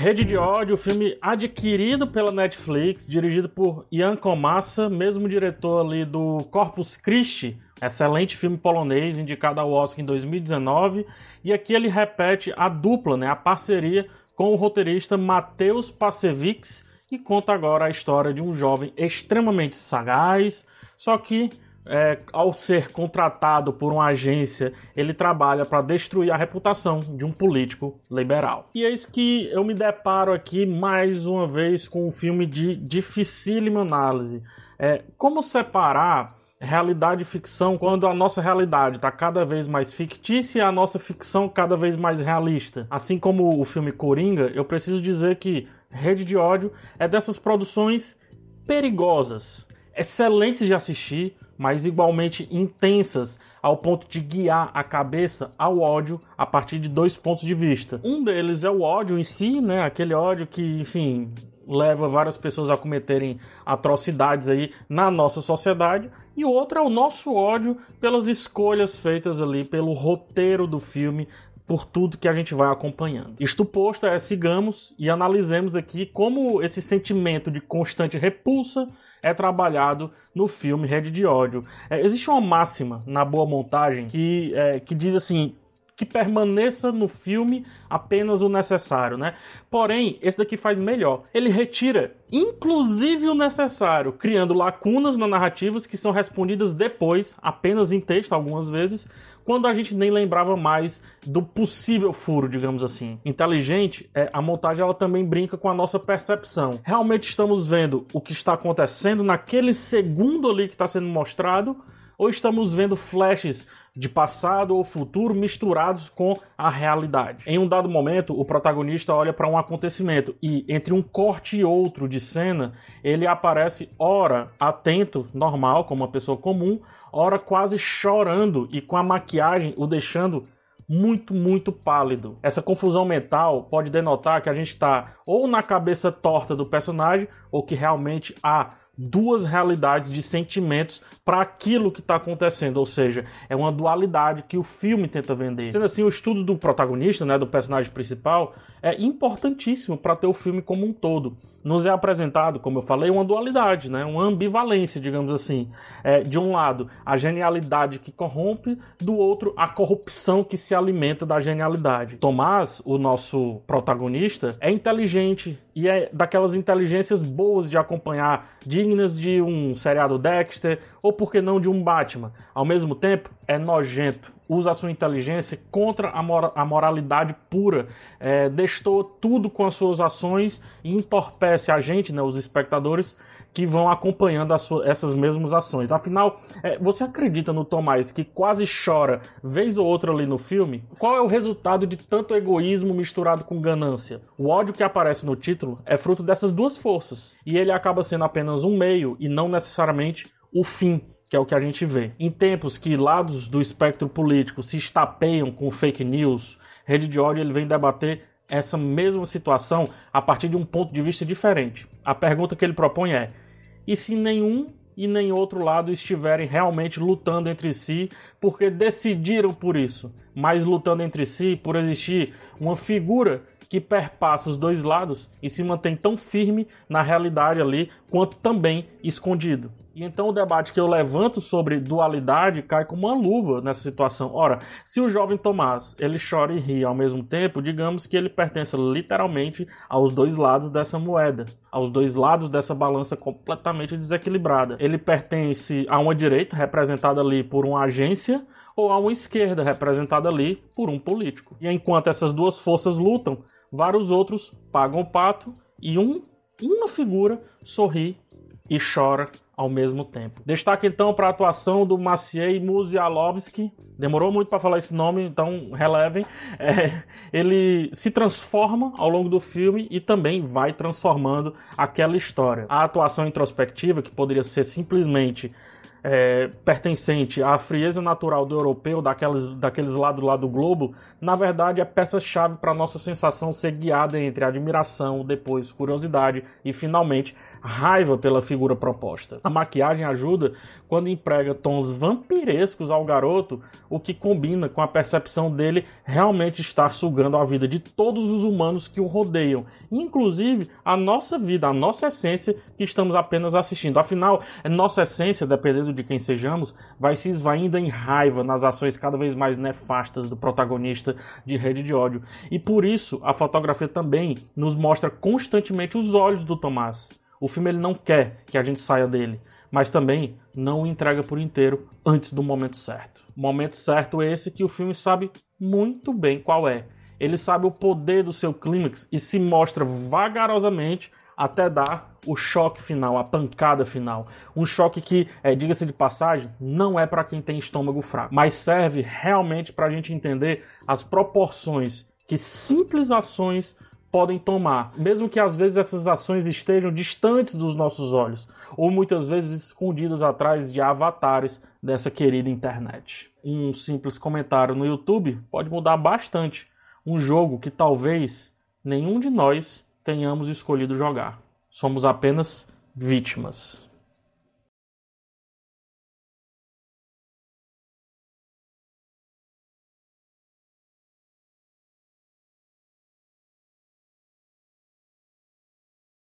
Rede de Ódio, filme adquirido pela Netflix, dirigido por Jan Komasa, mesmo diretor ali do Corpus Christi, excelente filme polonês indicado ao Oscar em 2019, e aqui ele repete a dupla, né, a parceria com o roteirista Mateusz Pasewicz e conta agora a história de um jovem extremamente sagaz, só que é, ao ser contratado por uma agência, ele trabalha para destruir a reputação de um político liberal. E eis que eu me deparo aqui mais uma vez com um filme de dificílima análise. É, como separar realidade e ficção quando a nossa realidade está cada vez mais fictícia e a nossa ficção cada vez mais realista? Assim como o filme Coringa, eu preciso dizer que Rede de Ódio é dessas produções perigosas, excelentes de assistir, mas igualmente intensas, ao ponto de guiar a cabeça ao ódio a partir de dois pontos de vista. Um deles é o ódio em si, né? Aquele ódio que, enfim, leva várias pessoas a cometerem atrocidades aí na nossa sociedade, e o outro é o nosso ódio pelas escolhas feitas ali pelo roteiro do filme, por tudo que a gente vai acompanhando. Isto posto, é, sigamos e analisemos aqui como esse sentimento de constante repulsa é trabalhado no filme Rede de Ódio. É, existe uma máxima na boa montagem que, é, que diz assim: que permaneça no filme apenas o necessário, né? Porém, esse daqui faz melhor. Ele retira inclusive o necessário, criando lacunas na narrativas que são respondidas depois, apenas em texto algumas vezes, quando a gente nem lembrava mais do possível furo, digamos assim. Inteligente, é, a montagem ela também brinca com a nossa percepção. Realmente estamos vendo o que está acontecendo naquele segundo ali que está sendo mostrado ou estamos vendo flashes de passado ou futuro misturados com a realidade? Em um dado momento, o protagonista olha para um acontecimento e, entre um corte e outro de cena, ele aparece, ora atento, normal, como uma pessoa comum, ora quase chorando e com a maquiagem o deixando muito, muito pálido. Essa confusão mental pode denotar que a gente está ou na cabeça torta do personagem ou que realmente há duas realidades de sentimentos para aquilo que está acontecendo, ou seja, é uma dualidade que o filme tenta vender. Sendo assim, o estudo do protagonista, né, do personagem principal, é importantíssimo para ter o filme como um todo. Nos é apresentado, como eu falei, uma dualidade, né, uma ambivalência, digamos assim. É, de um lado, a genialidade que corrompe, do outro, a corrupção que se alimenta da genialidade. Tomás, o nosso protagonista, é inteligente e é daquelas inteligências boas de acompanhar, dignas de um seriado Dexter ou por que não de um Batman. Ao mesmo tempo, é nojento, usa a sua inteligência contra a, a moralidade pura, é, destou tudo com as suas ações e entorpece a gente, né, os espectadores, que vão acompanhando essas mesmas ações. Afinal, é, você acredita no Tomás que quase chora vez ou outra ali no filme? Qual é o resultado de tanto egoísmo misturado com ganância? O ódio que aparece no título é fruto dessas duas forças, e ele acaba sendo apenas um meio e não necessariamente o fim que é o que a gente vê. Em tempos que lados do espectro político se estapeiam com fake news, Rede de Ódio ele vem debater essa mesma situação a partir de um ponto de vista diferente. A pergunta que ele propõe é: e se nenhum e nem outro lado estiverem realmente lutando entre si porque decidiram por isso, mas lutando entre si por existir uma figura que perpassa os dois lados e se mantém tão firme na realidade ali quanto também escondido. E então o debate que eu levanto sobre dualidade cai como uma luva nessa situação. Ora, se o jovem Tomás ele chora e ri ao mesmo tempo, digamos que ele pertence literalmente aos dois lados dessa moeda, aos dois lados dessa balança completamente desequilibrada. Ele pertence a uma direita representada ali por uma agência ou a uma esquerda representada ali por um político. E enquanto essas duas forças lutam, vários outros pagam o pato e um, uma figura sorri e chora ao mesmo tempo. Destaque então para a atuação do Maciej Muzialowski. Demorou muito para falar esse nome, então relevem. É, ele se transforma ao longo do filme e também vai transformando aquela história. A atuação introspectiva, que poderia ser simplesmente é, pertencente à frieza natural do europeu, daqueles, daqueles lados lá do globo, na verdade é peça-chave para nossa sensação ser guiada entre admiração, depois curiosidade e finalmente raiva pela figura proposta. A maquiagem ajuda quando emprega tons vampirescos ao garoto, o que combina com a percepção dele realmente estar sugando a vida de todos os humanos que o rodeiam, inclusive a nossa vida, a nossa essência que estamos apenas assistindo. Afinal, é nossa essência, dependendo de quem sejamos, vai se esvaindo em raiva nas ações cada vez mais nefastas do protagonista de Rede de Ódio. E por isso, a fotografia também nos mostra constantemente os olhos do Tomás. O filme ele não quer que a gente saia dele, mas também não o entrega por inteiro antes do momento certo. Momento certo esse que o filme sabe muito bem qual é. Ele sabe o poder do seu clímax e se mostra vagarosamente até dar o choque final, a pancada final. Um choque que, é, diga-se de passagem, não é para quem tem estômago fraco, mas serve realmente para a gente entender as proporções que simples ações podem tomar, mesmo que às vezes essas ações estejam distantes dos nossos olhos, ou muitas vezes escondidas atrás de avatares dessa querida internet. Um simples comentário no YouTube pode mudar bastante um jogo que talvez nenhum de nós tenhamos escolhido jogar. Somos apenas vítimas.